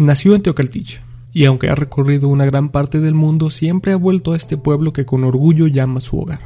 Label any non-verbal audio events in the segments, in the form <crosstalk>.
Nació en Teocaltiche, y aunque ha recorrido una gran parte del mundo, siempre ha vuelto a este pueblo que con orgullo llama su hogar.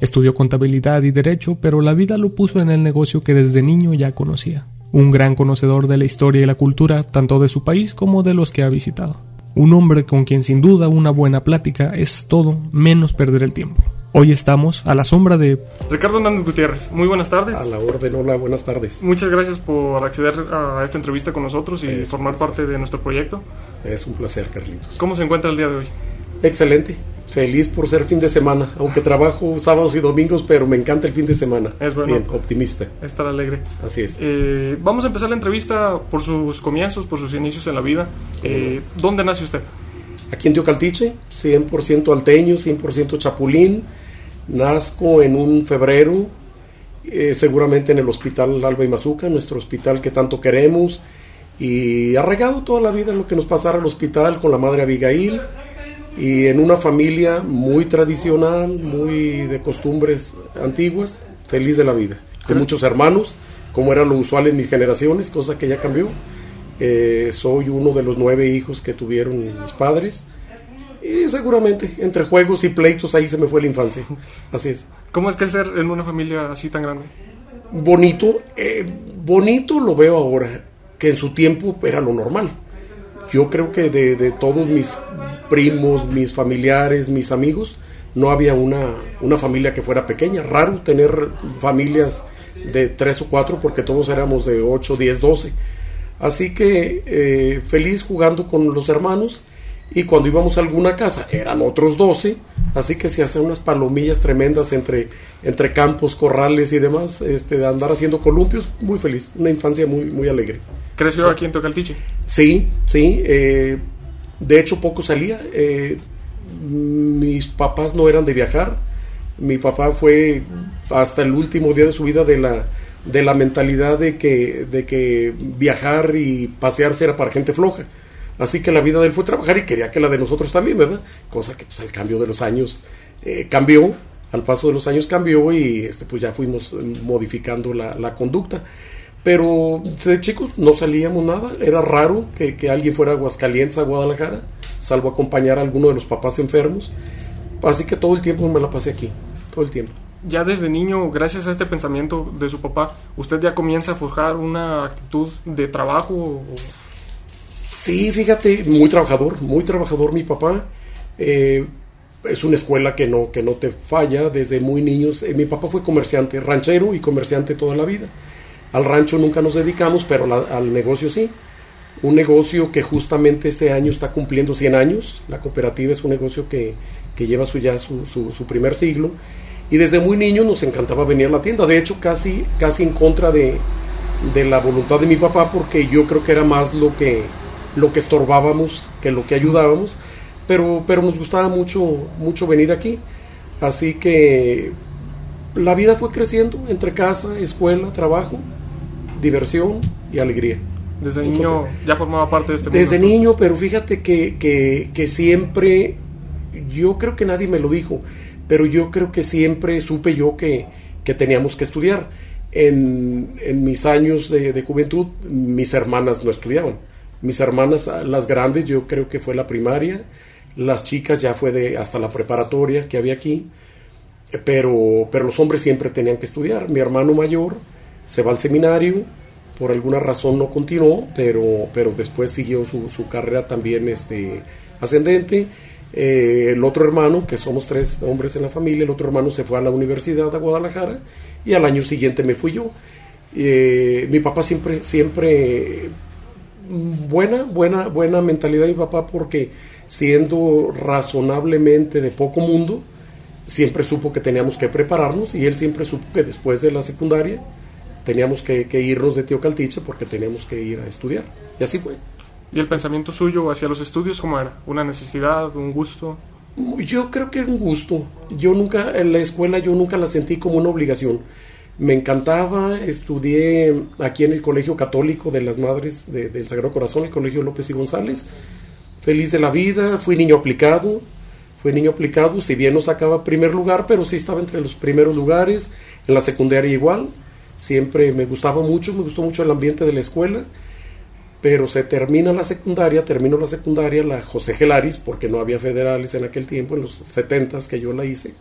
Estudió contabilidad y derecho, pero la vida lo puso en el negocio que desde niño ya conocía. Un gran conocedor de la historia y la cultura, tanto de su país como de los que ha visitado. Un hombre con quien sin duda una buena plática es todo menos perder el tiempo. Hoy estamos a la sombra de Ricardo Hernández Gutiérrez. Muy buenas tardes. A la orden, hola, buenas tardes. Muchas gracias por acceder a esta entrevista con nosotros y es formar parte de nuestro proyecto. Es un placer, Carlitos. ¿Cómo se encuentra el día de hoy? Excelente. Feliz por ser fin de semana, aunque trabajo sábados y domingos, pero me encanta el fin de semana. Es bueno. Bien, optimista. Estar alegre. Así es. Eh, vamos a empezar la entrevista por sus comienzos, por sus inicios en la vida. Eh, ¿Dónde nace usted? Aquí en Teocaltiche, 100% alteño, 100% chapulín Nazco en un febrero, eh, seguramente en el Hospital Alba y Mazuca, nuestro hospital que tanto queremos, y ha regado toda la vida lo que nos pasara al hospital con la madre Abigail, y en una familia muy tradicional, muy de costumbres antiguas, feliz de la vida, con muchos hermanos, como era lo usual en mis generaciones, cosa que ya cambió. Eh, soy uno de los nueve hijos que tuvieron mis padres y seguramente, entre juegos y pleitos, ahí se me fue la infancia. Así es. ¿Cómo es crecer en una familia así tan grande? Bonito, eh, bonito lo veo ahora, que en su tiempo era lo normal. Yo creo que de, todos mis primos, mis familiares, mis amigos, no había una, una familia que fuera pequeña. Raro tener familias de tres o cuatro porque todos éramos de ocho, diez, doce. Así que eh, feliz jugando con los hermanos y cuando íbamos a alguna casa eran otros 12, así que se hacían unas palomillas tremendas entre, entre campos, corrales y demás, este, de andar haciendo columpios, muy feliz, una infancia muy, muy alegre. ¿Creció aquí en Tocaltiche? Sí, sí, eh, de hecho poco salía, eh, mis papás no eran de viajar, mi papá fue hasta el último día de su vida de la, de la mentalidad de que, de que viajar y pasearse era para gente floja Así que la vida de él fue trabajar y quería que la de nosotros también, ¿verdad? Cosa que pues al cambio de los años eh, cambió, al paso de los años cambió y este, pues ya fuimos eh, modificando la, conducta. Pero de chicos no salíamos nada, era raro que, alguien fuera a Aguascalientes, a Guadalajara, salvo acompañar a alguno de los papás enfermos. Así que todo el tiempo me la pasé aquí, todo el tiempo ya desde niño, gracias a este pensamiento de su papá, usted ya comienza a forjar una actitud de trabajo Sí, fíjate, muy trabajador, muy trabajador mi papá. Eh, es una escuela que no, que no te falla desde muy niños. Eh, mi papá fue comerciante, ranchero y comerciante toda la vida. Al rancho nunca nos dedicamos, pero al negocio sí. Un negocio que justamente este año está cumpliendo 100 años. La cooperativa es un negocio que, lleva su, ya su, su, primer siglo. Y desde muy niño nos encantaba venir a la tienda. De hecho, casi, casi en contra de, de la voluntad de mi papá, porque yo creo que era más lo que, lo que estorbábamos que lo que ayudábamos, pero, pero nos gustaba mucho, mucho venir aquí. Así que la vida fue creciendo entre casa, escuela, trabajo, diversión y alegría. Desde niño ya formaba parte de este mundo. Desde niño, pero fíjate que, que, que, siempre, yo creo que nadie me lo dijo, pero yo creo que siempre supe yo que, que teníamos que estudiar. En, en mis años de, de, juventud, mis hermanas no estudiaban. Mis hermanas, las grandes, yo creo que fue la primaria, las chicas ya fue de hasta la preparatoria que había aquí, pero, pero los hombres siempre tenían que estudiar. Mi hermano mayor se va al seminario, por alguna razón no continuó, pero, pero después siguió su, su carrera también este, ascendente. Eh, el otro hermano, que somos tres hombres en la familia, el otro hermano se fue a la Universidad de Guadalajara y al año siguiente me fui yo. Eh, mi papá siempre, siempre buena, buena, buena mentalidad de mi papá porque siendo razonablemente de poco mundo, siempre supo que teníamos que prepararnos y él siempre supo que después de la secundaria teníamos que, irnos de Tío Caltiche porque teníamos que ir a estudiar. Y así fue. ¿Y el pensamiento suyo hacia los estudios cómo era? ¿Una necesidad, un gusto? Yo creo que era un gusto. Yo nunca, en la escuela yo nunca la sentí como una obligación me encantaba, estudié aquí en el Colegio Católico de las Madres del Sagrado Corazón, el Colegio López y González, feliz de la vida, fui niño aplicado, fui niño aplicado, si bien no sacaba primer lugar, pero sí estaba entre los primeros lugares, en la secundaria igual, siempre me gustaba mucho, me gustó mucho el ambiente de la escuela, pero se termina la secundaria, termino la secundaria, la José Gelaris, porque no había federales en aquel tiempo, en los 70 que yo la hice,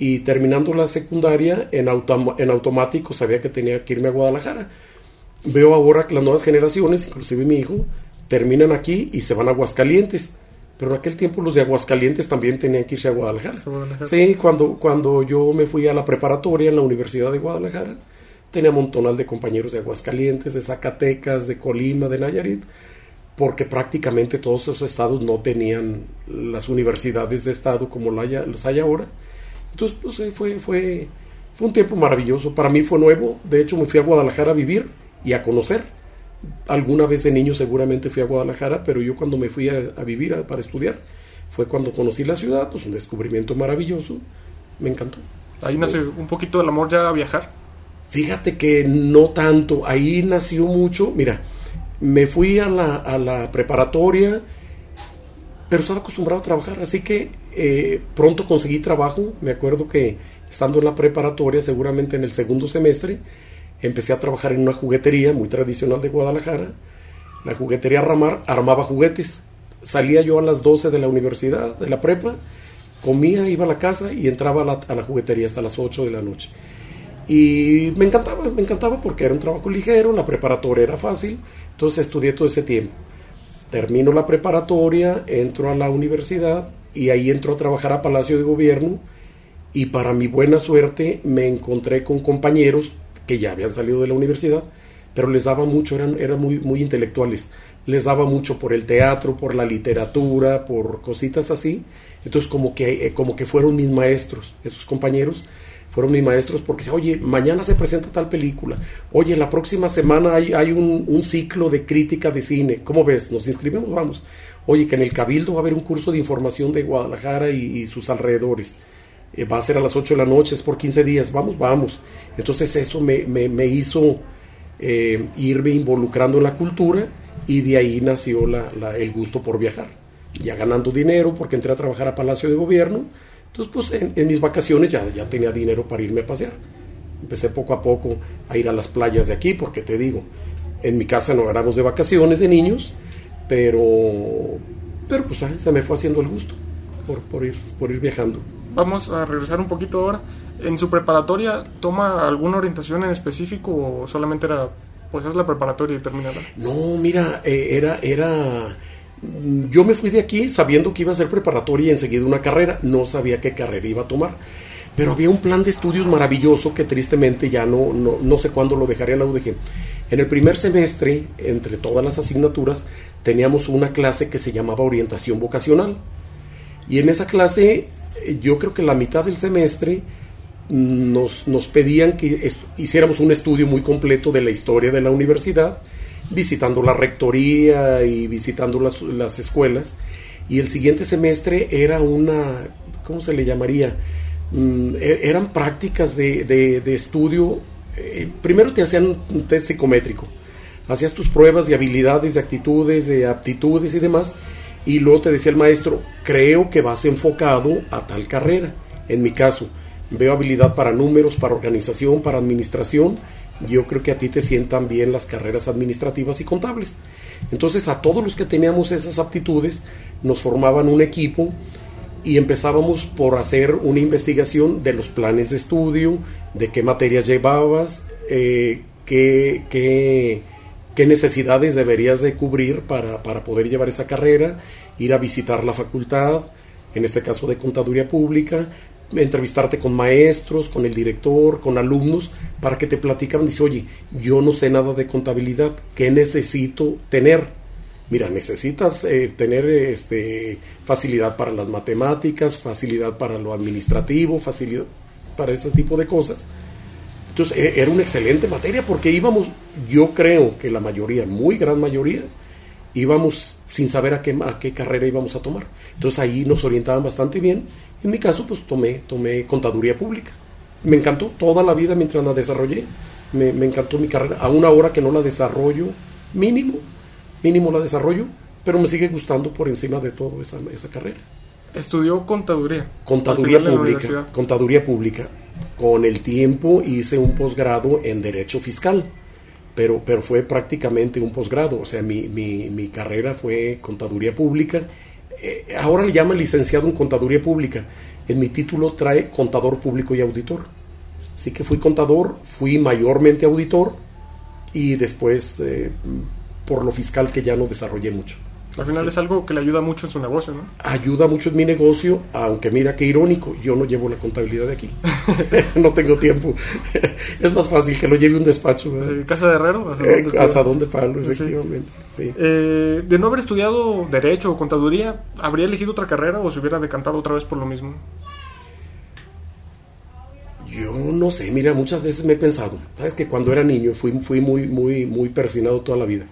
y terminando la secundaria, en, en automático sabía que tenía que irme a Guadalajara. Veo ahora que las nuevas generaciones, inclusive mi hijo, terminan aquí y se van a Aguascalientes. Pero en aquel tiempo los de Aguascalientes también tenían que irse a Guadalajara. Sí, cuando, cuando yo me fui a la preparatoria en la Universidad de Guadalajara, tenía un montonal de compañeros de Aguascalientes, de Zacatecas, de Colima, de Nayarit, porque prácticamente todos esos estados no tenían las universidades de estado como las hay ahora. Entonces, pues fue, fue, fue un tiempo maravilloso. Para mí fue nuevo. De hecho, me fui a Guadalajara a vivir y a conocer. Alguna vez de niño seguramente fui a Guadalajara, pero yo cuando me fui a, vivir para estudiar fue cuando conocí la ciudad, pues un descubrimiento maravilloso. Me encantó. Ahí nace un poquito el amor ya a viajar. Fíjate que no tanto. Ahí nació mucho. Mira, me fui a la, a la preparatoria pero estaba acostumbrado a trabajar, así que eh, pronto conseguí trabajo, me acuerdo que estando en la preparatoria, seguramente en el segundo semestre, empecé a trabajar en una juguetería muy tradicional de Guadalajara, la juguetería Ramar armaba juguetes, salía yo a las 12 de la universidad, de la prepa, comía, iba a la casa y entraba a la, a la juguetería hasta las 8 de la noche. Y me encantaba, me encantaba porque era un trabajo ligero, la preparatoria era fácil, entonces estudié todo ese tiempo termino la preparatoria, entro a la universidad y ahí entro a trabajar a Palacio de Gobierno y para mi buena suerte me encontré con compañeros que ya habían salido de la universidad, pero les daba mucho, eran, eran muy, muy intelectuales, les daba mucho por el teatro, por la literatura, por cositas así, entonces como que, eh, como que fueron mis maestros, esos compañeros, fueron mis maestros porque dice, oye, mañana se presenta tal película, oye, la próxima semana hay, hay un, ciclo de crítica de cine, ¿cómo ves? ¿Nos inscribimos? Vamos. Oye, que en el Cabildo va a haber un curso de información de Guadalajara y, sus alrededores. Eh, va a ser a las 8 de la noche, es por 15 días, vamos, vamos. Entonces eso me, me, hizo eh, irme involucrando en la cultura y de ahí nació la, el gusto por viajar. Ya ganando dinero porque entré a trabajar a Palacio de Gobierno, entonces, pues en, mis vacaciones ya, ya tenía dinero para irme a pasear. Empecé poco a poco a ir a las playas de aquí, porque te digo, en mi casa no éramos de vacaciones de niños, pero, pero pues se me fue haciendo el gusto por, por, ir, por ir viajando. Vamos a regresar un poquito ahora. ¿En su preparatoria toma alguna orientación en específico o solamente era, pues es la preparatoria y terminada? No, mira, eh, era, era yo me fui de aquí sabiendo que iba a ser preparatoria y enseguida una carrera. No sabía qué carrera iba a tomar. Pero había un plan de estudios maravilloso que tristemente ya no, no, sé cuándo lo dejaría la UDG. En el primer semestre, entre todas las asignaturas, teníamos una clase que se llamaba orientación vocacional. Y en esa clase, yo creo que la mitad del semestre nos, nos pedían que hiciéramos un estudio muy completo de la historia de la universidad visitando la rectoría y visitando las, las escuelas. Y el siguiente semestre era una, ¿cómo se le llamaría? Mm, e, eran prácticas de, de, estudio. Eh, primero te hacían un test psicométrico. Hacías tus pruebas de habilidades, de actitudes, de aptitudes y demás. Y luego te decía el maestro, creo que vas enfocado a tal carrera. En mi caso, veo habilidad para números, para organización, para administración yo creo que a ti te sientan bien las carreras administrativas y contables. Entonces a todos los que teníamos esas aptitudes nos formaban un equipo y empezábamos por hacer una investigación de los planes de estudio, de qué materias llevabas, eh, qué, qué, qué, necesidades deberías de cubrir para, para poder llevar esa carrera, ir a visitar la facultad, en este caso de contaduría pública, entrevistarte con maestros, con el director, con alumnos, para que te platican, dice, oye, yo no sé nada de contabilidad, ¿qué necesito tener? Mira, necesitas eh, tener este, facilidad para las matemáticas, facilidad para lo administrativo, facilidad para ese tipo de cosas. Entonces, e, era una excelente materia porque íbamos, yo creo que la mayoría, muy gran mayoría, íbamos sin saber a qué, a qué carrera íbamos a tomar. Entonces ahí nos orientaban bastante bien en mi caso, pues tomé, tomé contaduría pública. Me encantó toda la vida mientras la desarrollé. Me, encantó mi carrera. A una hora que no la desarrollo, mínimo, mínimo la desarrollo, pero me sigue gustando por encima de todo esa, esa carrera. ¿Estudió contaduría? Contaduría pública. Contaduría pública. Con el tiempo hice un posgrado en Derecho Fiscal. Pero, pero fue prácticamente un posgrado, o sea, mi, mi, mi carrera fue contaduría pública, eh, ahora le llaman licenciado en contaduría pública, en mi título trae contador público y auditor, así que fui contador, fui mayormente auditor y después eh, por lo fiscal que ya no desarrollé mucho. Al final es algo que le ayuda mucho en su negocio, ¿no? Ayuda mucho en mi negocio, aunque mira qué irónico, yo no llevo la contabilidad de aquí. <laughs> <laughs> no tengo tiempo. <laughs> es más fácil que lo lleve un despacho. Sí, casa de herrero, hasta dónde, eh, hasta dónde palo, efectivamente. Sí. Eh, de no haber estudiado derecho o contaduría, ¿habría elegido otra carrera o se hubiera decantado otra vez por lo mismo? Yo no sé, mira, muchas veces me he pensado, sabes que cuando era niño fui, fui muy, muy, muy persinado toda la vida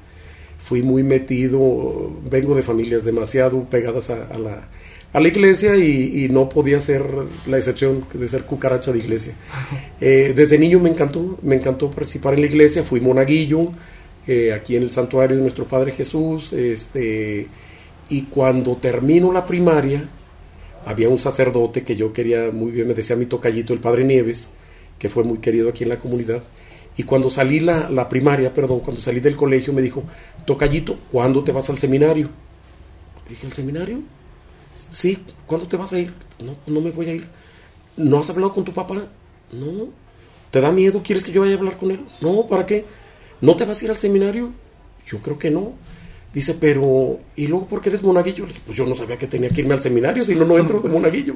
fui muy metido, vengo de familias demasiado pegadas a, la, a la, iglesia y, no podía ser la excepción de ser cucaracha de iglesia. Eh, desde niño me encantó, me encantó participar en la iglesia, fui monaguillo eh, aquí en el santuario de nuestro Padre Jesús, este, y cuando termino la primaria, había un sacerdote que yo quería muy bien, me decía mi tocallito, el Padre Nieves, que fue muy querido aquí en la comunidad, y cuando salí la, la primaria, perdón, cuando salí del colegio me dijo, Tocallito, ¿cuándo te vas al seminario? dije, ¿al seminario? Sí, ¿cuándo te vas a ir? No, no me voy a ir. ¿No has hablado con tu papá? No. ¿Te da miedo? ¿Quieres que yo vaya a hablar con él? No, ¿para qué? ¿No te vas a ir al seminario? Yo creo que no. Dice, pero, ¿y luego por qué eres monaguillo? Le dije, pues yo no sabía que tenía que irme al seminario, si no, no entro de monaguillo.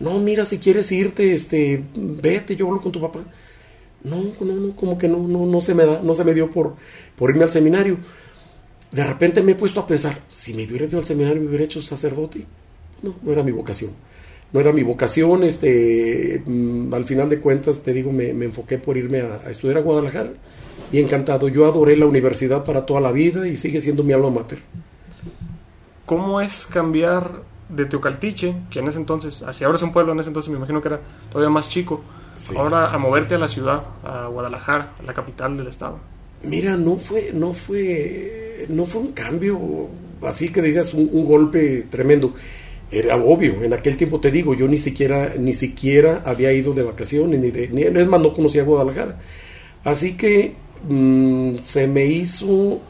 No, mira, si quieres irte, este, vete, yo hablo con tu papá. No, no, no, como que no, no, no se me da, no se me dio por, por irme al seminario de repente me he puesto a pensar, si me hubiera ido al seminario, me hubiera hecho sacerdote. No, no era mi vocación. No era mi vocación, este, mm, al final de cuentas, te digo, me, enfoqué por irme a, estudiar a Guadalajara y encantado. Yo adoré la universidad para toda la vida y sigue siendo mi alma mater. ¿Cómo es cambiar de Teocaltiche, que en ese entonces, así ahora es un pueblo, en ese entonces me imagino que era todavía más chico, ahora a moverte a la ciudad, a Guadalajara, la capital del estado? Mira, no fue, no fue, no fue un cambio así que digas un, golpe tremendo. Era obvio, en aquel tiempo te digo, yo ni siquiera, ni siquiera había ido de vacaciones, ni de, ni, es más, no conocía Guadalajara. Así que mm, se me hizo,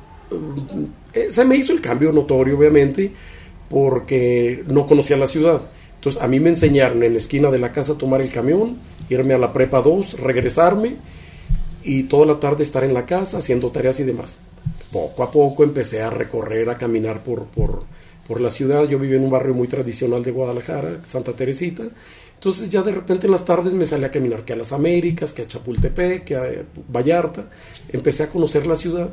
eh, se me hizo el cambio notorio, obviamente, porque no conocía la ciudad. Entonces, a mí me enseñaron en la esquina de la casa a tomar el camión, irme a la prepa 2, regresarme y toda la tarde estar en la casa haciendo tareas y demás. Poco a poco empecé a recorrer, a caminar por, por, por la ciudad. Yo vivía en un barrio muy tradicional de Guadalajara, Santa Teresita. Entonces ya de repente en las tardes me salí a caminar que a las Américas, que a Chapultepec, que a Vallarta. Empecé a conocer la ciudad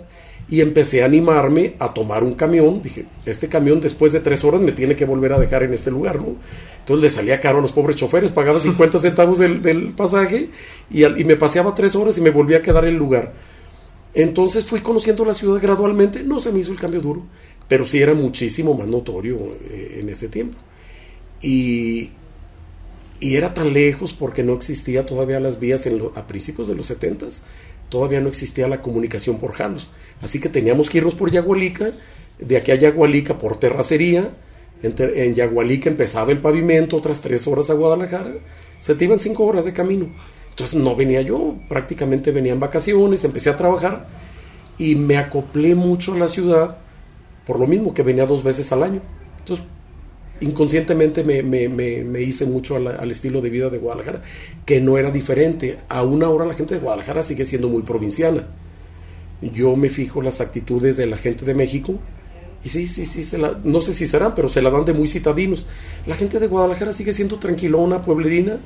y empecé a animarme a tomar un camión. Dije, este camión después de tres horas me tiene que volver a dejar en este lugar, ¿no? Entonces le salía caro a los pobres choferes, pagaba <laughs> 50 centavos del, pasaje y, y, me paseaba tres horas y me volvía a quedar en el lugar. Entonces fui conociendo la ciudad gradualmente, no se me hizo el cambio duro, pero sí era muchísimo más notorio eh, en ese tiempo. Y, y era tan lejos porque no existía todavía las vías en a principios de los 70 todavía no existía la comunicación por jalos. Así que teníamos que irnos por Yagualica, de aquí a Yagualica por terracería, en, Yagualica empezaba el pavimento, otras tres horas a Guadalajara, se te iban cinco horas de camino. Entonces no venía yo, prácticamente venía en vacaciones, empecé a trabajar y me acoplé mucho a la ciudad, por lo mismo que venía dos veces al año. Entonces inconscientemente me, hice mucho al, estilo de vida de Guadalajara, que no era diferente. Aún ahora la gente de Guadalajara sigue siendo muy provinciana. Yo me fijo las actitudes de la gente de México y sí, sí, sí, no sé si serán, pero se la dan de muy citadinos. La gente de Guadalajara sigue siendo tranquilona, pueblerina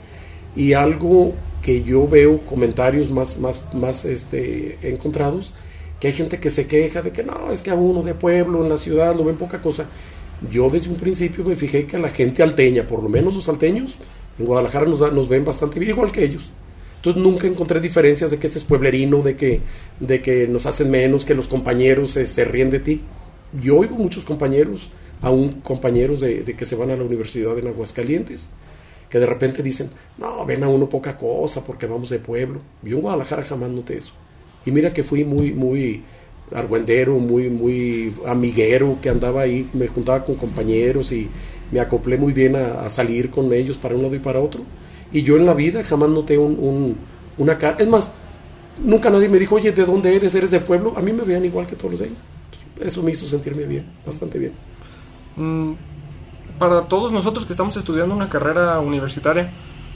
y algo que yo veo comentarios más, más, más este, encontrados, que hay gente que se queja de que no, es que a uno de pueblo en la ciudad lo ven poca cosa yo desde un principio me fijé que la gente alteña, por lo menos los salteños, en Guadalajara nos, ven bastante bien, igual que ellos. Entonces nunca encontré diferencias de que ese es pueblerino, de que, de que nos hacen menos, que los compañeros este, ríen de ti. Yo oigo muchos compañeros, aún compañeros de, de, que se van a la universidad en Aguascalientes, que de repente dicen, no, ven a uno poca cosa porque vamos de pueblo. Yo en Guadalajara jamás noté eso. Y mira que fui muy, muy, argüendero, muy, muy amiguero, que andaba ahí, me juntaba con compañeros y me acoplé muy bien a, salir con ellos para un lado y para otro. Y yo en la vida jamás noté un, una cara. Es más, nunca nadie me dijo, oye, ¿de dónde eres? ¿Eres de pueblo? A mí me veían igual que todos los de ahí. Eso me hizo sentirme bien, bastante bien. Mm, para todos nosotros que estamos estudiando una carrera universitaria,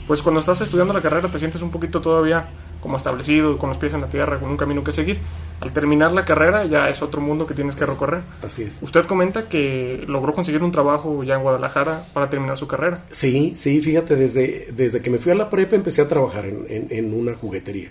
pues cuando estás estudiando la carrera te sientes un poquito todavía como establecido, con los pies en la tierra, con un camino que seguir. Al terminar la carrera ya es otro mundo que tienes que recorrer. Así es. Usted comenta que logró conseguir un trabajo ya en Guadalajara para terminar su carrera. Sí, sí, fíjate, desde, desde que me fui a la prepa empecé a trabajar en, en una juguetería.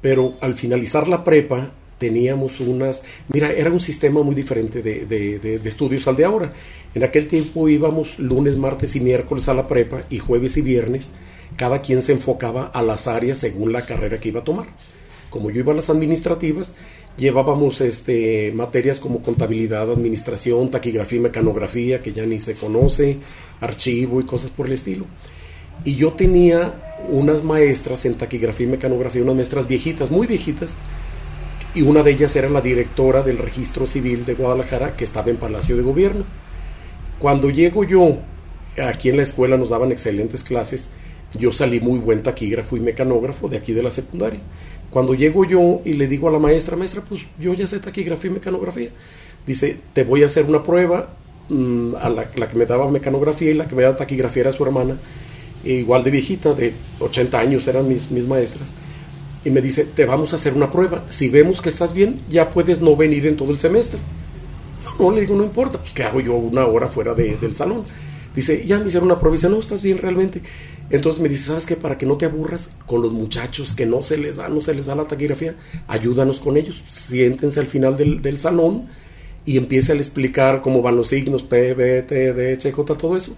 Pero al finalizar la prepa teníamos unas, mira, era un sistema muy diferente de, de, estudios al de ahora. En aquel tiempo íbamos lunes, martes y miércoles a la prepa y jueves y viernes, cada quien se enfocaba a las áreas según la carrera que iba a tomar. Como yo iba a las administrativas, llevábamos este, materias como contabilidad, administración, taquigrafía y mecanografía, que ya ni se conoce, archivo y cosas por el estilo. Y yo tenía unas maestras en taquigrafía y mecanografía, unas maestras viejitas, muy viejitas, y una de ellas era la directora del registro civil de Guadalajara que estaba en Palacio de Gobierno. Cuando llego yo, aquí en la escuela nos daban excelentes clases, yo salí muy buen taquígrafo y mecanógrafo de aquí de la secundaria. Cuando llego yo y le digo a la maestra, maestra, pues yo ya sé taquigrafía y mecanografía, dice, te voy a hacer una prueba, mm, a la, que me daba mecanografía y la que me daba taquigrafía era su hermana, igual de viejita, de 80 años eran mis, mis maestras y me dice, te vamos a hacer una prueba. Si vemos que estás bien, ya puedes no venir en todo el semestre. No, le digo, no importa, pues ¿qué hago yo una hora fuera del salón? Dice, ya me hicieron una prueba. Dice, no, estás bien realmente. Entonces me dice, ¿sabes qué? Para que no te aburras con los muchachos que no se les da, no se les da la taquigrafía, ayúdanos con ellos. Siéntense al final del, salón y empiece a explicar cómo van los signos, P, B, T, D, H, J, todo eso.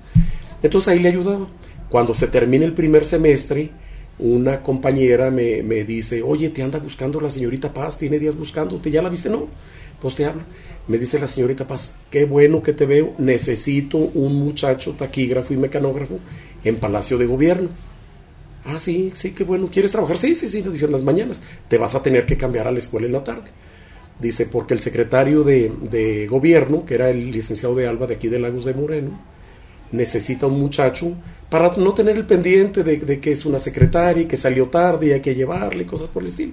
Entonces ahí le ayudaba. Cuando se termine el primer semestre, una compañera me, me, dice, oye, te anda buscando la señorita Paz, tiene días buscándote, ¿ya la viste? No, pues te hablo. Me dice la señorita Paz, qué bueno que te veo, necesito un muchacho taquígrafo y mecanógrafo en Palacio de Gobierno. Ah, sí, sí, qué bueno, ¿quieres trabajar? Sí, sí, sí, nos dicen las mañanas, te vas a tener que cambiar a la escuela en la tarde. Dice, porque el secretario de, de gobierno, que era el licenciado de Alba de aquí de Lagos de Moreno, necesita un muchacho para no tener el pendiente de, que es una secretaria y que salió tarde y hay que llevarle cosas por el estilo.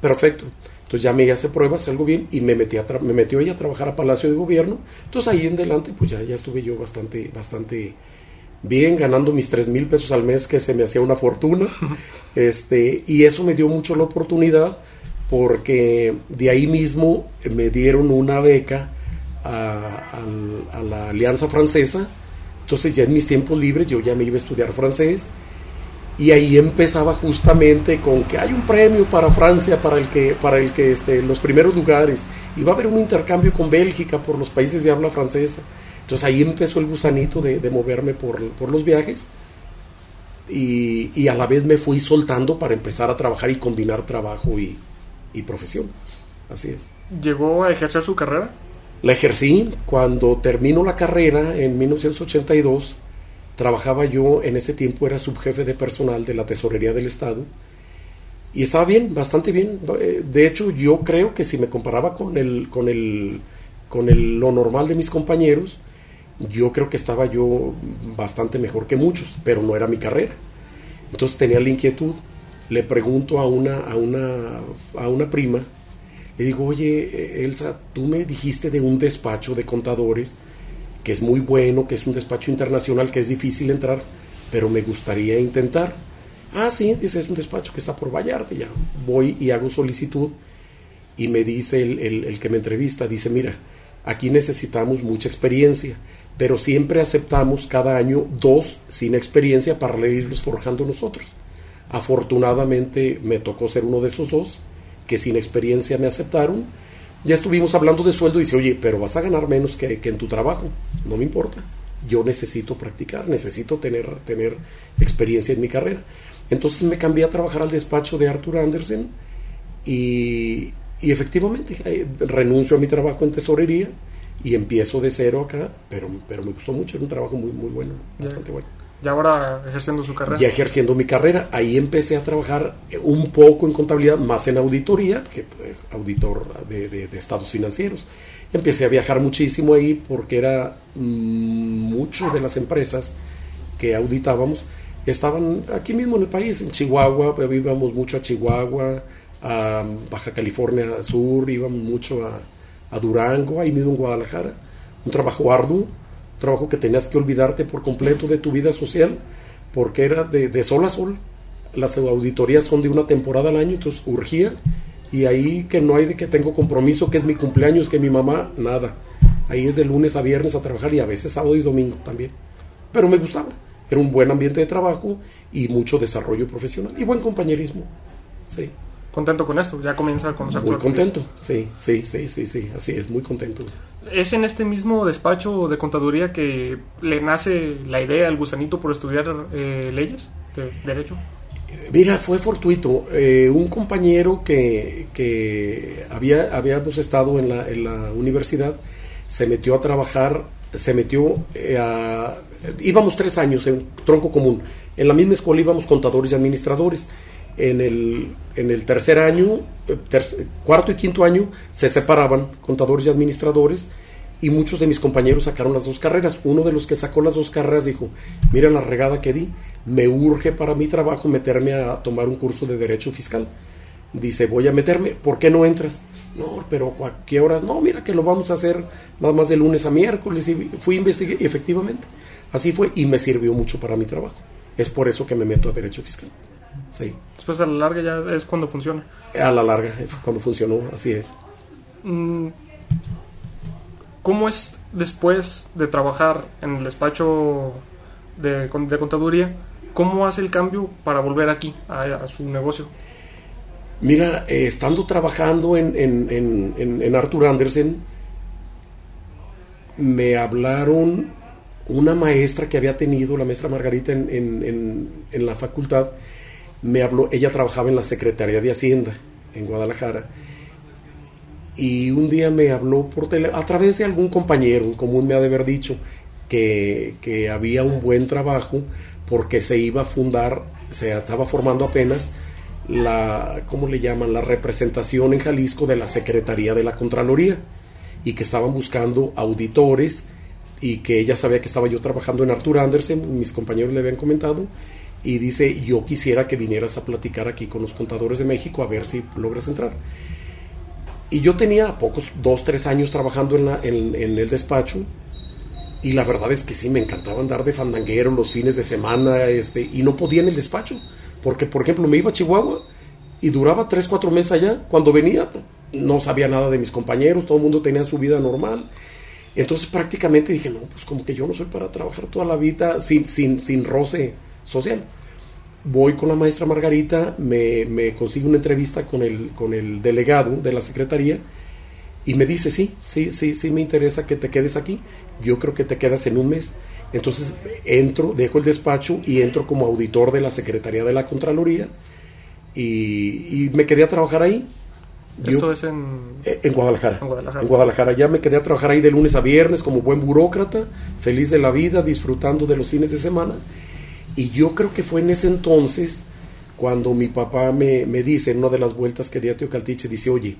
Perfecto. Entonces ya me hace pruebas, algo bien, y me, metí a me metió ella a trabajar a Palacio de Gobierno. Entonces ahí en adelante, pues ya, ya estuve yo bastante, bastante bien, ganando mis tres mil pesos al mes, que se me hacía una fortuna. <laughs> este, y eso me dio mucho la oportunidad, porque de ahí mismo me dieron una beca a la Alianza Francesa entonces ya en mis tiempos libres yo ya me iba a estudiar francés y ahí empezaba justamente con que hay un premio para Francia para el que para el que esté en los primeros lugares y va a haber un intercambio con Bélgica por los países de habla francesa. Entonces ahí empezó el gusanito de, moverme por, los viajes y, y, a la vez me fui soltando para empezar a trabajar y combinar trabajo y, y profesión. Así es. ¿Llegó a ejercer su carrera? La ejercí cuando termino la carrera en 1982. Trabajaba yo, en ese tiempo era subjefe de personal de la Tesorería del Estado. Y estaba bien, bastante bien. De hecho, yo creo que si me comparaba con el, con el, con el, lo normal de mis compañeros, yo creo que estaba yo bastante mejor que muchos, pero no era mi carrera. Entonces tenía la inquietud. Le pregunto a una, a una, a una prima le digo, oye, Elsa, tú me dijiste de un despacho de contadores que es muy bueno, que es un despacho internacional, que es difícil entrar, pero me gustaría intentar. Ah, sí, dice, es un despacho que está por Vallarta. Ya voy y hago solicitud y me dice el, el que me entrevista, dice, mira, aquí necesitamos mucha experiencia, pero siempre aceptamos cada año dos sin experiencia para irlos forjando nosotros. Afortunadamente me tocó ser uno de esos dos que sin experiencia me aceptaron. Ya estuvimos hablando de sueldo y dice, oye, pero vas a ganar menos que, en tu trabajo. No me importa. Yo necesito practicar, necesito tener, tener experiencia en mi carrera. Entonces me cambié a trabajar al despacho de Arthur Andersen y, y efectivamente eh, renuncio a mi trabajo en tesorería y empiezo de cero acá, pero, pero me gustó mucho, era un trabajo muy, muy bueno, bastante bueno. Y ahora ejerciendo su carrera. Ya ejerciendo mi carrera. Ahí empecé a trabajar un poco en contabilidad, más en auditoría, que pues, auditor de, estados financieros. Empecé a viajar muchísimo ahí porque era mm, muchas de las empresas que auditábamos estaban aquí mismo en el país, en Chihuahua, íbamos mucho a Chihuahua, a Baja California Sur, íbamos mucho a, Durango, ahí mismo en Guadalajara. Un trabajo arduo, trabajo que tenías que olvidarte por completo de tu vida social, porque era de, de sol a sol. Las auditorías son de una temporada al año, entonces urgía. Y ahí que no hay de que tengo compromiso, que es mi cumpleaños, que mi mamá, nada. Ahí es de lunes a viernes a trabajar y a veces sábado y domingo también. Pero me gustaba. Era un buen ambiente de trabajo y mucho desarrollo profesional y buen compañerismo. Sí. Contento con esto, ya comienza a conocer Muy contento, sí, sí, sí, sí, sí, así es, muy contento. ¿Es en este mismo despacho de contaduría que le nace la idea, el gusanito por estudiar eh, leyes de derecho? Mira, fue fortuito. Eh, un compañero que, que había, habíamos estado en la, en la universidad se metió a trabajar, se metió eh, a... Íbamos tres años en tronco común. En la misma escuela íbamos contadores y administradores. En el, en el tercer año, eh, cuarto y quinto año, se separaban contadores y administradores y muchos de mis compañeros sacaron las dos carreras. Uno de los que sacó las dos carreras dijo, mira la regada que di, me urge para mi trabajo meterme a tomar un curso de derecho fiscal. Dice, voy a meterme, ¿por qué no entras? No, pero ¿a qué horas? No, mira que lo vamos a hacer nada más de lunes a miércoles. Y fui a investigar, efectivamente, así fue y me sirvió mucho para mi trabajo. Es por eso que me meto a derecho fiscal. Sí. Después a la larga ya es cuando funciona. A la larga es cuando funcionó, así es. Mm, ¿Cómo es después de trabajar en el despacho de, de contaduría? ¿Cómo hace el cambio para volver aquí a, a su negocio? Mira, eh, estando trabajando en, en, en, en, Arthur Andersen, me hablaron una maestra que había tenido, la maestra Margarita, en, la facultad, me habló, ella trabajaba en la Secretaría de Hacienda en Guadalajara, y un día me habló por tele, a través de algún compañero, común me ha de haber dicho que, que había un buen trabajo porque se iba a fundar, se estaba formando apenas la, ¿cómo le llaman? La representación en Jalisco de la Secretaría de la Contraloría y que estaban buscando auditores y que ella sabía que estaba yo trabajando en Arthur Andersen, mis compañeros le habían comentado, y dice, yo quisiera que vinieras a platicar aquí con los contadores de México a ver si logras entrar. Y yo tenía pocos, dos, tres años trabajando en, la, en, el despacho, y la verdad es que sí, me encantaba andar de fandanguero los fines de semana, este, y no podía en el despacho porque, por ejemplo, me iba a Chihuahua y duraba 3, 4 meses allá. Cuando venía, no sabía nada de mis compañeros, todo el mundo tenía su vida normal. Entonces prácticamente dije, no, pues como que yo no soy para trabajar toda la vida sin, sin, sin roce social. Voy con la maestra Margarita, me, me consigo una entrevista con el, con el delegado de la secretaría y me dice, sí, sí, sí, sí me interesa que te quedes aquí. Yo creo que te quedas en un mes. Entonces entro, dejo el despacho y entro como auditor de la Secretaría de la Contraloría y, me quedé a trabajar ahí. ¿Esto es en... Eh, en Guadalajara, en Guadalajara. Ya me quedé a trabajar ahí de lunes a viernes como buen burócrata, feliz de la vida, disfrutando de los fines de semana. Y yo creo que fue en ese entonces cuando mi papá me, me dice, en una de las vueltas que di a Caltiche, dice, oye,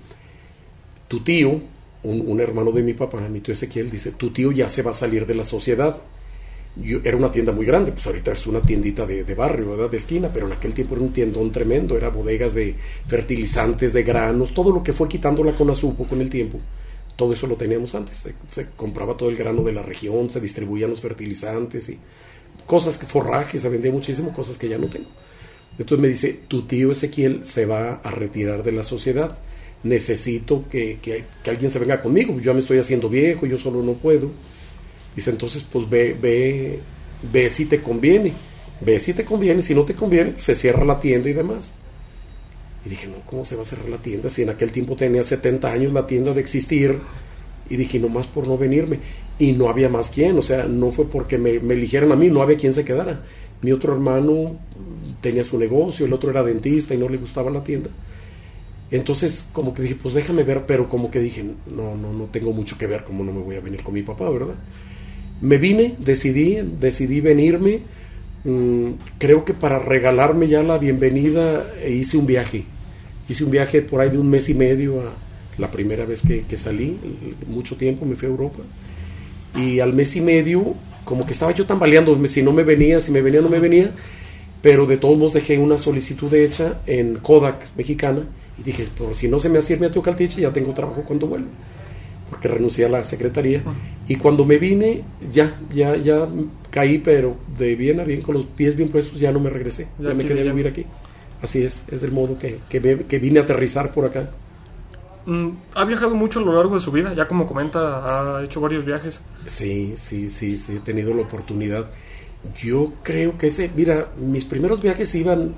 tu tío, un, un hermano de mi papá, mi tío Ezequiel, dice, tu tío ya se va a salir de la sociedad era una tienda muy grande, pues ahorita es una tiendita de, de, barrio, ¿verdad? De esquina, pero en aquel tiempo era un tiendón tremendo, era bodegas de fertilizantes, de granos, todo lo que fue quitando la Conasupo con el tiempo, todo eso lo teníamos antes, se, compraba todo el grano de la región, se distribuían los fertilizantes y cosas que forrajes, se vendía muchísimo, cosas que ya no tengo. Entonces me dice, tu tío Ezequiel se va a retirar de la sociedad, necesito que, que, alguien se venga conmigo, yo me estoy haciendo viejo, yo solo no puedo Dice, entonces pues ve, ve, ve si te conviene. Ve si te conviene, si no te conviene, se cierra la tienda y demás. Y dije, no, ¿cómo se va a cerrar la tienda? Si en aquel tiempo tenía 70 años la tienda de existir. Y dije, no más por no venirme. Y no había más quien, o sea, no fue porque me, me eligieran a mí, no había quien se quedara. Mi otro hermano tenía su negocio, el otro era dentista y no le gustaba la tienda. Entonces, como que dije, pues déjame ver, pero como que dije, no, no, no tengo mucho que ver, como no me voy a venir con mi papá, ¿verdad? me vine, decidí, decidí venirme. Mm, creo que para regalarme ya la bienvenida e hice un viaje. Hice un viaje por ahí de un mes y medio a la primera vez que, salí, mucho tiempo me fui a Europa. Y al mes y medio, como que estaba yo tambaleando, si no me venía, si me venía, no me venía. pero de todos modos dejé una solicitud hecha en Kodak mexicana y dije, por si no se me asirme a Teocaltiche, ya tengo trabajo cuando vuelva, porque renuncié a la secretaría. Y cuando me vine, ya, ya, ya caí, pero de bien a bien, con los pies bien puestos, ya no me regresé, ya, me quedé a vivir aquí. Así es, es del modo que, que, que vine a aterrizar por acá. Mm, ha viajado mucho a lo largo de su vida, ya como comenta, ha hecho varios viajes. Sí, sí, sí, sí, he tenido la oportunidad. Yo creo que ese, mira, mis primeros viajes iban,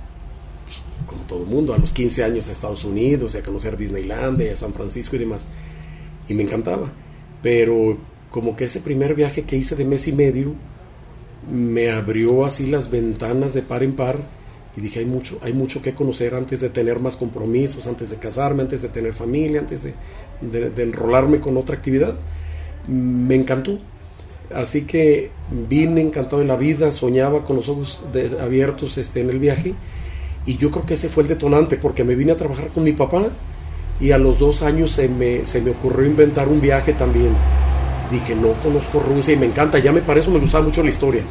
pues, como todo mundo, a los 15 años a Estados Unidos, a conocer Disneyland, a San Francisco y demás. Y me encantaba. Pero como que ese primer viaje que hice de mes y medio me abrió así las ventanas de par en par y dije, hay mucho, hay mucho que conocer antes de tener más compromisos, antes de casarme, antes de tener familia, antes de, enrolarme con otra actividad. Me encantó. Así que vine encantado de la vida, soñaba con los ojos abiertos este, en el viaje y yo creo que ese fue el detonante porque me vine a trabajar con mi papá y a los dos años se me, se me ocurrió inventar un viaje también. Dije, no conozco Rusia y me encanta, ya me parece, me gustaba mucho la historia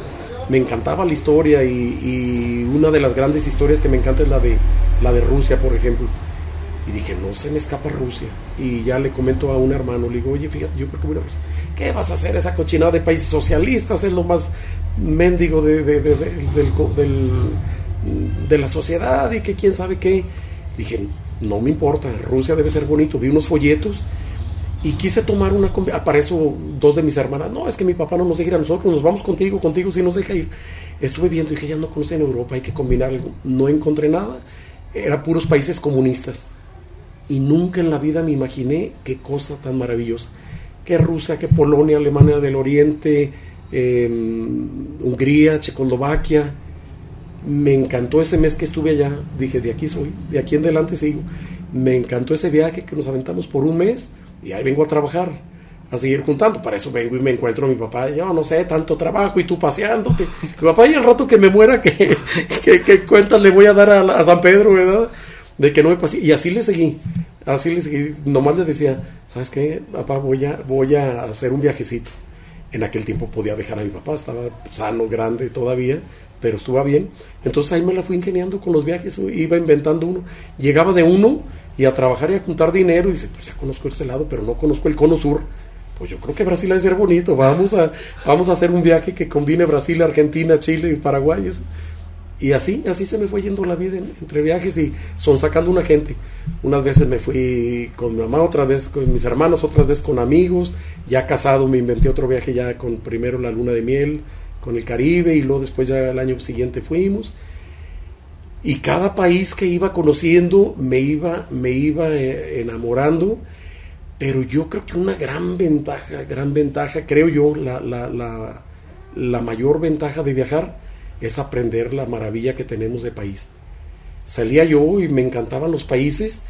me encantaba la historia y, una de las grandes historias que me encanta es la de, la de Rusia, por ejemplo. Y dije, no se me escapa Rusia. Y ya le comento a un hermano, le digo, oye, fíjate, yo creo que voy a Rusia. ¿Qué vas a hacer? Esa cochinada de países socialistas es lo más mendigo de, de, la sociedad y que quién sabe qué. Dije, no me importa, Rusia debe ser bonito. Vi unos folletos y quise tomar una ah, para eso dos de mis hermanas no es que mi papá no nos deja ir a nosotros nos vamos contigo contigo si nos deja ir estuve viendo y dije ya no conocen Europa hay que combinar algo no encontré nada era puros países comunistas. Y nunca en la vida me imaginé qué cosa tan maravillosa que Rusia que Polonia Alemania del Oriente em, Hungría Checoslovaquia. Me encantó ese mes que estuve allá dije de aquí soy de aquí en adelante sigo me encantó ese viaje que nos aventamos por un mes y ahí vengo a trabajar, a seguir juntando. Para eso me encuentro a mi papá. Yo no sé, tanto trabajo y tú paseándote. Mi papá, y el rato que me muera, ¿qué, <laughs> qué, cuentas le voy a dar a, San Pedro, verdad? De que no me. Y así le seguí. Así le seguí. Nomás le decía, ¿sabes qué? Papá, voy a, voy a hacer un viajecito. En aquel tiempo podía dejar a mi papá, estaba sano, grande todavía, pero estuvo bien. Entonces ahí me la fui ingeniando con los viajes, iba inventando uno. Llegaba de uno y a trabajar y a juntar dinero. Y dice, pues ya conozco ese lado, pero no conozco el cono sur. Pues yo creo que Brasil ha de ser bonito. Vamos a, vamos a hacer un viaje que combine Brasil, Argentina, Chile y Paraguay. Y así, así se me fue yendo la vida entre viajes y son sacando una gente. Unas veces me fui con mi mamá, otras veces con mis hermanos, otras veces con amigos. Ya casado me inventé otro viaje ya con primero la luna de miel, con el Caribe y luego después ya el año siguiente fuimos y cada país que iba conociendo me iba, me iba eh, enamorando, pero yo creo que una gran ventaja, gran ventaja, creo yo, la, la, la, la mayor ventaja de viajar es aprender la maravilla que tenemos de país. Salía yo y me encantaban los países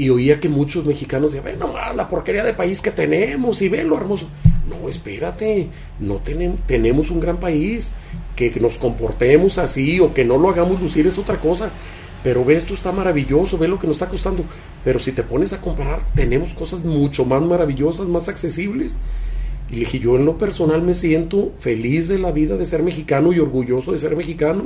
y oía que muchos mexicanos decían, no la porquería de país que tenemos y ve lo hermoso. No, espérate, no tenemos, tenemos un gran país, que nos comportemos así o que no lo hagamos lucir es otra cosa. Pero ve, esto está maravilloso, ve lo que nos está costando. Pero si te pones a comparar, tenemos cosas mucho más maravillosas, más accesibles. Y dije, yo en lo personal me siento feliz de la vida de ser mexicano y orgulloso de ser mexicano.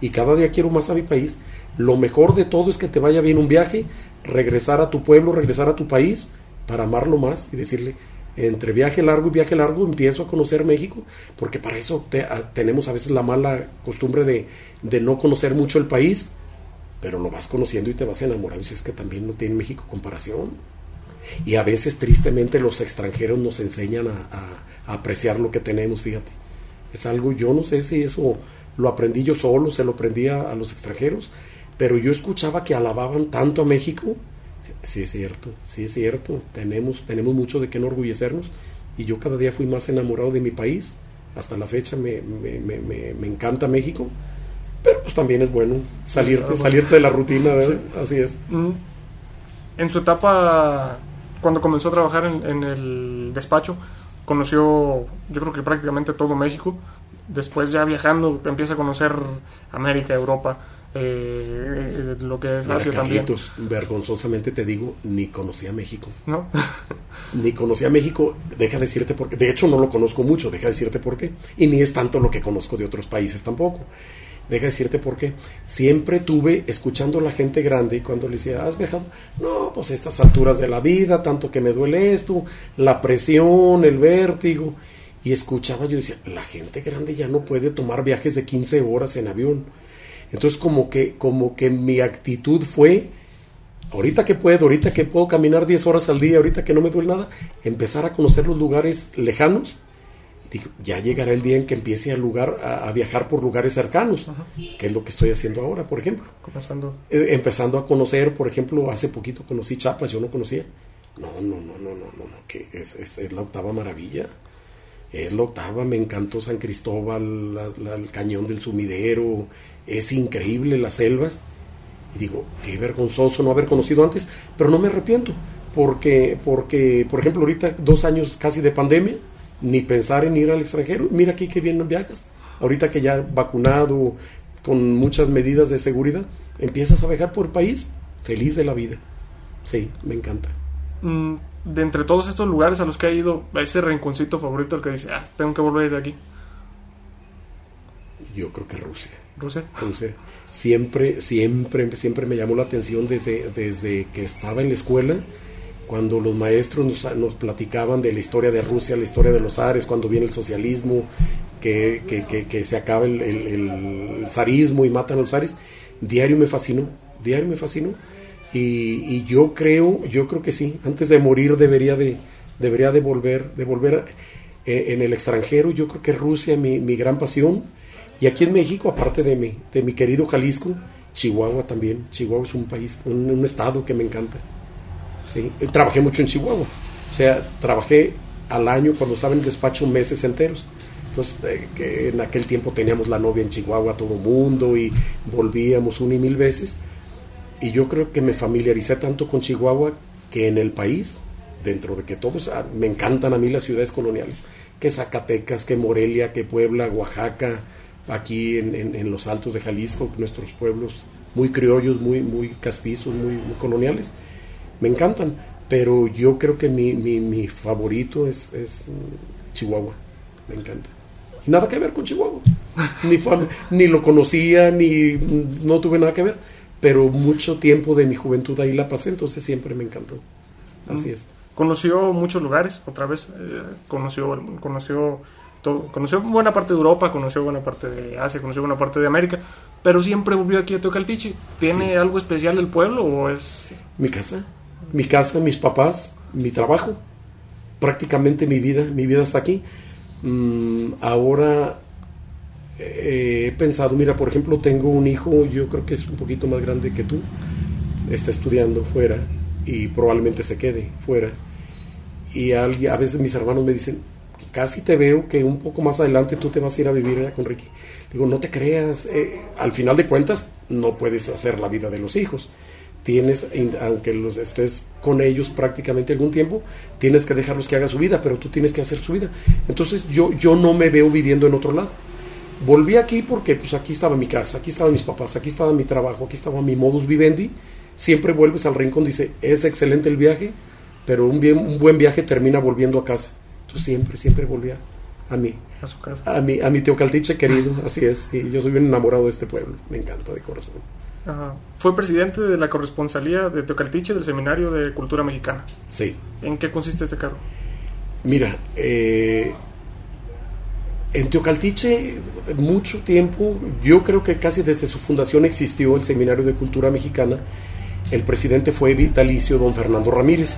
Y cada día quiero más a mi país. Lo mejor de todo es que te vaya bien un viaje, regresar a tu pueblo, regresar a tu país, para amarlo más y decirle, entre viaje largo y viaje largo empiezo a conocer México, porque para eso tenemos a veces la mala costumbre de, de, no conocer mucho el país, pero lo vas conociendo y te vas enamorando, si es que también no tiene México comparación. Y a veces tristemente los extranjeros nos enseñan a, apreciar lo que tenemos, fíjate. Es algo, yo no sé si eso lo aprendí yo solo, se lo aprendí a los extranjeros, pero yo escuchaba que alababan tanto a México. Sí es cierto, sí es cierto. Tenemos, tenemos mucho de qué enorgullecernos y yo cada día fui más enamorado de mi país. Hasta la fecha me, me, me, me encanta México, pero pues también es bueno salirte, salirte de la rutina, Así es. Mm. En su etapa, cuando comenzó a trabajar en, en el despacho, conoció, yo creo que prácticamente todo México. Después ya viajando empieza a conocer América, Europa eh, lo que es Asia también. vergonzosamente te digo, ni conocía México. ¿No? <laughs> ni conocía México, deja de decirte por qué. De hecho, no lo conozco mucho, deja de decirte por qué. Y ni es tanto lo que conozco de otros países tampoco. Deja decirte por qué. Siempre tuve, escuchando a la gente grande, y cuando le decía, ¿has viajado? No, pues estas alturas de la vida, tanto que me duele esto, la presión, el vértigo. Y escuchaba, yo decía, la gente grande ya no puede tomar viajes de 15 horas en avión. Entonces como que, como que mi actitud fue, ahorita que puedo, ahorita que puedo caminar 10 horas al día, ahorita que no me duele nada, empezar a conocer los lugares lejanos ya llegará el día en que empiece a, lugar, a, viajar por lugares cercanos, que es lo que estoy haciendo ahora, por ejemplo. Eh, empezando a conocer, por ejemplo, hace poquito conocí Chiapas, yo no conocía. No, no, no, no, no, no, que es, es, la octava maravilla. Es la octava, me encantó San Cristóbal, el cañón del sumidero, es increíble las selvas. Y digo, qué vergonzoso no haber conocido antes, pero no me arrepiento, porque, porque por ejemplo, ahorita dos años casi de pandemia, ni pensar en ir al extranjero. Mira aquí que bien viajas. Ahorita que ya vacunado, con muchas medidas de seguridad, empiezas a viajar por el país, feliz de la vida. Sí, me encanta. Mm, de entre todos estos lugares a los que ha ido, ese rinconcito favorito el que dice, ah, tengo que volver a ir aquí. Yo creo que Rusia. Rusia. Rusia. Siempre, siempre, siempre me llamó la atención desde, desde que estaba en la escuela cuando los maestros nos, platicaban de la historia de Rusia, la historia de los zares, cuando viene el socialismo, que, se acaba el, zarismo y matan a los zares, diario me fascinó, diario me fascinó. Y, yo creo, yo creo que sí, antes de morir debería de, debería de volver, de volver eh, en el extranjero, yo creo que Rusia mi, mi gran pasión. Y aquí en México, aparte de mi, de mi querido Jalisco, Chihuahua también. Chihuahua es un país, un estado que me encanta. Trabajé mucho en Chihuahua. O sea, trabajé al año cuando estaba en el despacho meses enteros. Entonces, eh, en aquel tiempo teníamos la novia en Chihuahua todo mundo y volvíamos una y mil veces. Y yo creo que me familiaricé tanto con Chihuahua que en el país, dentro de que todos, ah, me encantan a mí las ciudades coloniales, que Zacatecas, que Morelia, que Puebla, Oaxaca, aquí en, los altos de Jalisco, nuestros pueblos muy criollos, muy, muy castizos, muy coloniales me encantan, pero yo creo que mi, mi, favorito es, Chihuahua, me encanta. Nada que ver con Chihuahua, ni, ni lo conocía, ni no tuve nada que ver, pero mucho tiempo de mi juventud ahí la pasé, entonces siempre me encantó. Así mm. es. Conoció muchos lugares, otra vez, eh, conoció, conoció todo, conoció buena parte de Europa, conoció buena parte de Asia, conoció buena parte de América, pero siempre volvió aquí a Tocaltiche. ¿Tiene algo especial el pueblo o es...? Mi casa mi casa, mis papás, mi trabajo, prácticamente mi vida, mi vida está aquí. Mm, ahora eh, he pensado, mira, por ejemplo, tengo un hijo, yo creo que es un poquito más grande que tú, está estudiando fuera y probablemente se quede fuera. Y a, a veces mis hermanos me dicen, casi te veo que un poco más adelante tú te vas a ir a vivir allá con Ricky. Digo, no te creas, eh, al final de cuentas no puedes hacer la vida de los hijos tienes, aunque los estés con ellos prácticamente algún tiempo, tienes que dejarlos que hagan su vida, pero tú tienes que hacer su vida. Entonces yo, yo no me veo viviendo en otro lado. Volví aquí porque pues aquí estaba mi casa, aquí estaban mis papás, aquí estaba mi trabajo, aquí estaba mi modus vivendi. Siempre vuelves al rincón, dice, es excelente el viaje, pero un, bien, un buen viaje termina volviendo a casa. Tú siempre, siempre volvía a mí. A su casa. A mi, a mi Teocaltiche querido, <laughs> así es. Y yo soy bien enamorado de este pueblo, me encanta de corazón. Fue presidente de la corresponsalía de Teocaltiche del Seminario de Cultura Mexicana. Sí. ¿En qué consiste este cargo? Mira, eh, en Teocaltiche mucho tiempo, yo creo que casi desde su fundación existió el Seminario de Cultura Mexicana. El presidente fue vitalicio don Fernando Ramírez.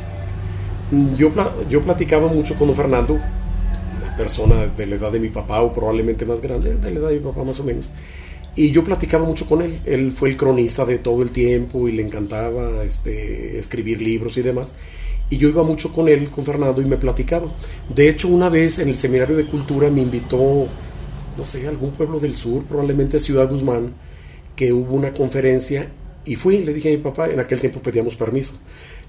Yo, yo platicaba mucho con don Fernando, una persona de la edad de mi papá o probablemente más grande, de la edad de mi papá más o menos y yo platicaba mucho con él. Él fue el cronista de todo el tiempo y le encantaba este, escribir libros y demás. Y yo iba mucho con él, con Fernando, y me platicaba. De hecho, una vez en el seminario de cultura me invitó, no sé, algún pueblo del sur, probablemente Ciudad Guzmán, que hubo una conferencia y fui. Le dije a mi papá, en aquel tiempo pedíamos permiso.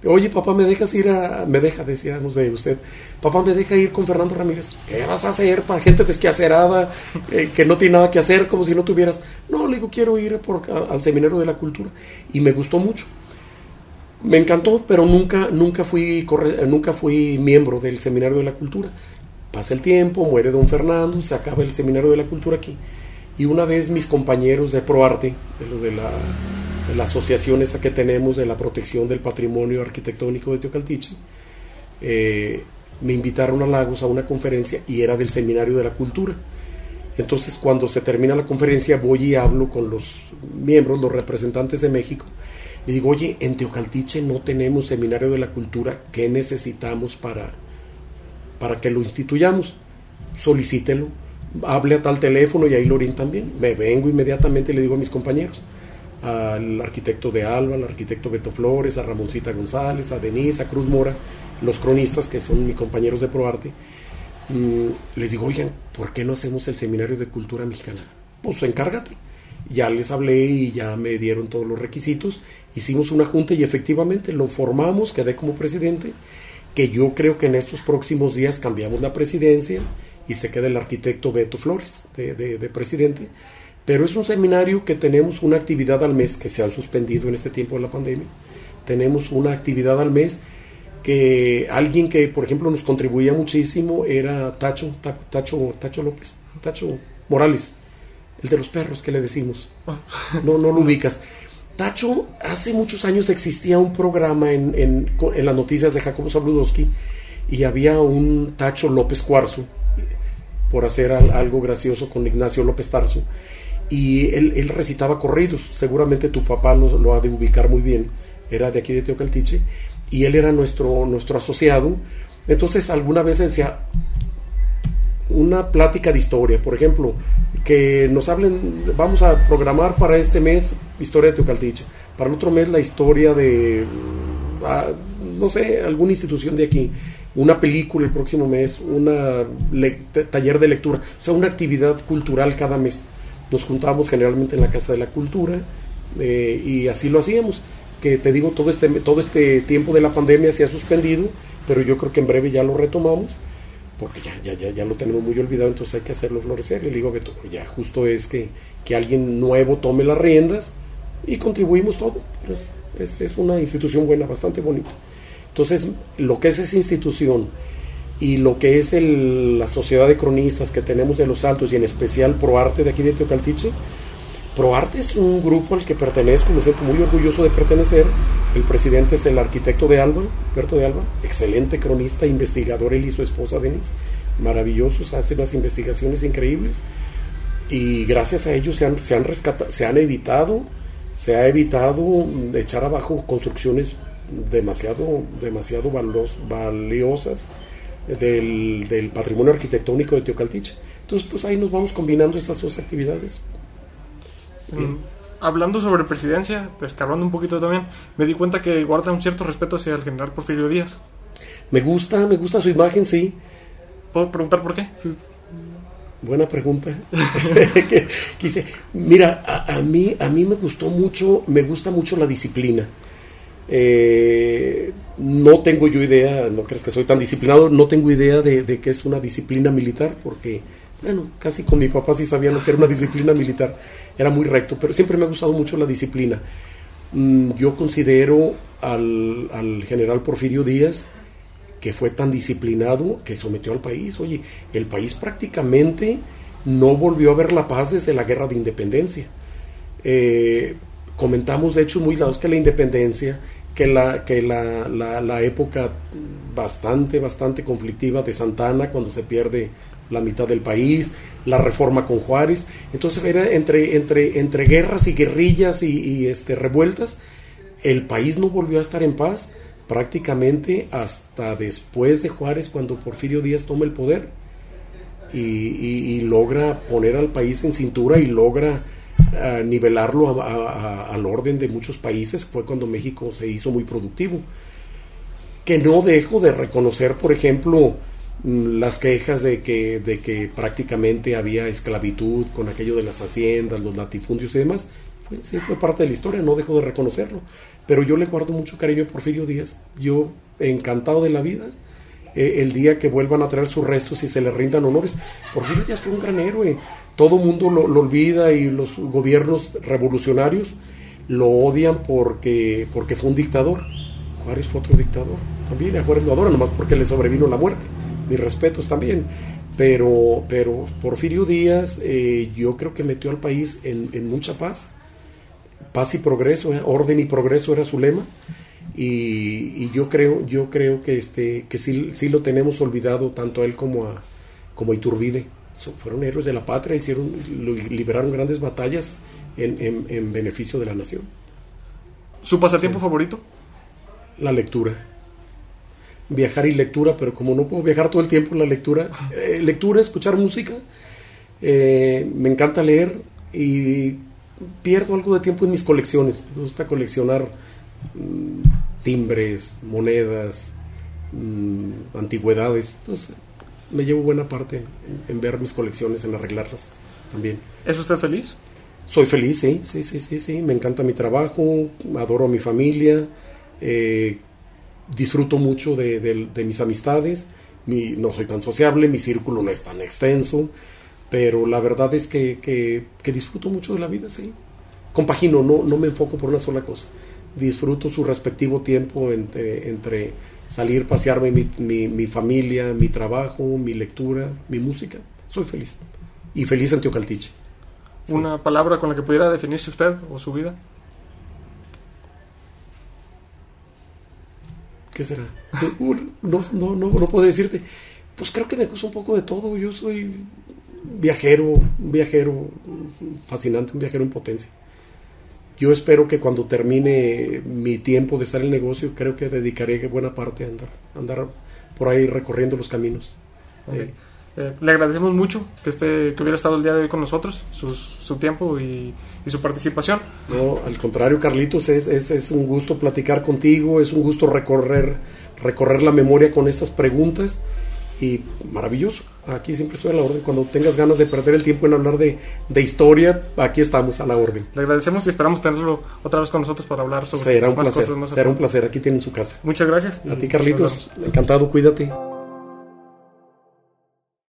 Oye, papá, ¿me dejas ir a.? Me deja, decíamos de usted. Papá, ¿me deja ir con Fernando Ramírez? ¿Qué vas a hacer para gente desquacerada, eh, que no tiene nada que hacer, como si no tuvieras.? No, le digo, quiero ir por, al Seminario de la Cultura. Y me gustó mucho. Me encantó, pero nunca, nunca, fui, nunca fui miembro del Seminario de la Cultura. Pasa el tiempo, muere don Fernando, se acaba el Seminario de la Cultura aquí. Y una vez mis compañeros de ProArte, de los de la, de asociación que tenemos de la protección del patrimonio arquitectónico de Teocaltiche, eh, me invitaron a Lagos a una conferencia y era del Seminario de la Cultura. Entonces cuando se termina la conferencia voy y hablo con los miembros, los representantes de México, y digo, oye, en Teocaltiche no tenemos Seminario de la Cultura, ¿qué necesitamos para, para que lo instituyamos? Solicítelo, hable a tal teléfono y ahí lo orientan bien. Me vengo inmediatamente y le digo a mis compañeros, al arquitecto de Alba, al arquitecto Beto Flores, a Ramoncita González, a Denise, a Cruz Mora, los cronistas que son mis compañeros de ProArte, mm, les digo, oigan, ¿por qué no hacemos el seminario de cultura mexicana? Pues encárgate. Ya les hablé y ya me dieron todos los requisitos. Hicimos una junta y efectivamente lo formamos, quedé como presidente, que yo creo que en estos próximos días cambiamos la presidencia y se queda el arquitecto Beto Flores de, de presidente. Pero es un seminario que tenemos una actividad al mes que se han suspendido en este tiempo de la pandemia. Tenemos una actividad al mes que alguien que, por ejemplo, nos contribuía muchísimo era Tacho, Tacho, Tacho López, Tacho Morales, el de los perros que le decimos. No, no lo ubicas. Tacho, hace muchos años existía un programa en, en, las noticias de Jacobo Zabludowski y había un Tacho López Cuarzo, por hacer algo gracioso con Ignacio López Tarso, y él, recitaba corridos, seguramente tu papá lo, lo ha de ubicar muy bien, era de aquí de Teocaltiche, y él era nuestro, nuestro asociado. Entonces alguna vez decía una plática de historia, por ejemplo, que nos hablen, vamos a programar para este mes historia de Teocaltiche, para el otro mes la historia de, ah, no sé, alguna institución de aquí, una película el próximo mes, un taller de lectura, o sea, una actividad cultural cada mes. Nos juntábamos generalmente en la Casa de la Cultura eh, y así lo hacíamos. Que te digo, todo este, todo este tiempo de la pandemia se ha suspendido, pero yo creo que en breve ya lo retomamos, porque ya, ya, ya, ya lo tenemos muy olvidado, entonces hay que hacerlo florecer. Y le digo, Beto, ya justo es que, que alguien nuevo tome las riendas y contribuimos todo, pero es, es, una institución buena, bastante bonita. Entonces, lo que es esa institución y lo que es el, la sociedad de cronistas que tenemos de los altos y en especial ProArte de aquí de Teocaltiche, ProArte es un grupo al que pertenezco, me siento muy orgulloso de pertenecer. El presidente es el arquitecto de Alba, Alberto de Alba, excelente cronista, investigador, él y su esposa Denise, maravillosos, hacen las investigaciones increíbles. Y gracias a ellos se han, se han, se han evitado, se ha evitado echar abajo construcciones demasiado, demasiado valiosas del, patrimonio arquitectónico de Teocaltiche. Entonces, pues ahí nos vamos combinando estas dos actividades. Mm, hablando sobre presidencia, pues hablando un poquito también, me di cuenta que guarda un cierto respeto hacia el general Porfirio Díaz. Me gusta, me gusta su imagen, sí. ¿Puedo preguntar por qué? Buena pregunta. <laughs> Quise, mira, a, mí, a mí me gustó mucho, me gusta mucho la disciplina. Eh, no tengo yo idea, no crees que soy tan disciplinado, no tengo idea de, de qué es una disciplina militar, porque bueno, casi con mi papá sí sabía lo que era una disciplina militar, era muy recto, pero siempre me ha gustado mucho la disciplina. Mm, yo considero al, general Porfirio Díaz que fue tan disciplinado que sometió al país. Oye, el país prácticamente no volvió a ver la paz desde la guerra de independencia. Eh, comentamos de hecho muy lados que la independencia, que la, que la, la, época bastante, bastante conflictiva de Santana, cuando se pierde la mitad del país, la reforma con Juárez. Entonces era entre, entre, entre guerras y guerrillas y, este, revueltas, el país no volvió a estar en paz prácticamente hasta después de Juárez, cuando Porfirio Díaz toma el poder y, logra poner al país en cintura y logra ah, nivelarlo al orden de muchos países. Fue cuando México se hizo muy productivo. Que no dejo de reconocer, por ejemplo, las quejas de que, de que prácticamente había esclavitud con aquello de las haciendas, los latifundios y demás, fue, sí, fue parte de la historia, no dejo de reconocerlo. Pero yo le guardo mucho cariño a Porfirio Díaz, yo encantado de la vida. Eh, el día que vuelvan a traer sus restos y se le rindan honores, Porfirio Díaz fue un gran héroe, todo mundo lo, olvida y los gobiernos revolucionarios lo odian porque, porque fue un dictador. Juárez fue otro dictador, también a Juárez lo adoran, nomás porque le sobrevino la muerte mis respetos también. pero, pero Porfirio Díaz eh, yo creo que metió al país en, mucha paz, paz y progreso, eh, orden y progreso era su lema, y, yo creo, yo creo que este, que sí, sí lo tenemos olvidado tanto a él como a, como a Iturbide. fueron héroes de la patria, hicieron, liberaron grandes batallas en, en beneficio de la nación. ¿Su pasatiempo favorito? La lectura. Viajar y lectura, pero como no puedo viajar todo el tiempo, la lectura, eh, lectura, escuchar música, eh, me encanta leer y pierdo algo de tiempo en mis colecciones. Me gusta coleccionar mm, timbres, monedas, mm, antigüedades. Entonces, me llevo buena parte en, ver mis colecciones, en arreglarlas también. ¿Es usted feliz? Soy feliz, sí, sí, sí, sí, sí. Me encanta mi trabajo, adoro a mi familia, eh, disfruto mucho de, mis amistades. Mi, no soy tan sociable, mi círculo no es tan extenso, pero la verdad es que, disfruto mucho de la vida, sí. Compagino, no, no me enfoco por una sola cosa. Disfruto su respectivo tiempo entre, entre salir, pasearme, mi, mi familia, mi trabajo, mi lectura, mi música. Soy feliz. Y feliz en Teocaltiche una palabra con la que pudiera definirse usted o su vida. ¿Qué será? No, no, no, no puedo decirte. Pues creo que me gusta un poco de todo. Yo soy viajero, un viajero fascinante, un viajero en potencia. Yo espero que cuando termine mi tiempo de estar en el negocio, creo que dedicaré buena parte a andar, andar por ahí recorriendo los caminos. Eh, le agradecemos mucho que, esté, que hubiera estado el día de hoy con nosotros, su, tiempo y, su participación. No, al contrario, Carlitos, es, es, es, un gusto platicar contigo, es un gusto recorrer, recorrer la memoria con estas preguntas y maravilloso. Aquí siempre estoy a la orden. Cuando tengas ganas de perder el tiempo en hablar de, de historia, aquí estamos a la orden. Le agradecemos y esperamos tenerlo otra vez con nosotros para hablar sobre será un placer, Será un placer. Aquí tienen su casa. Muchas gracias. A ti, Carlitos. Encantado. Cuídate.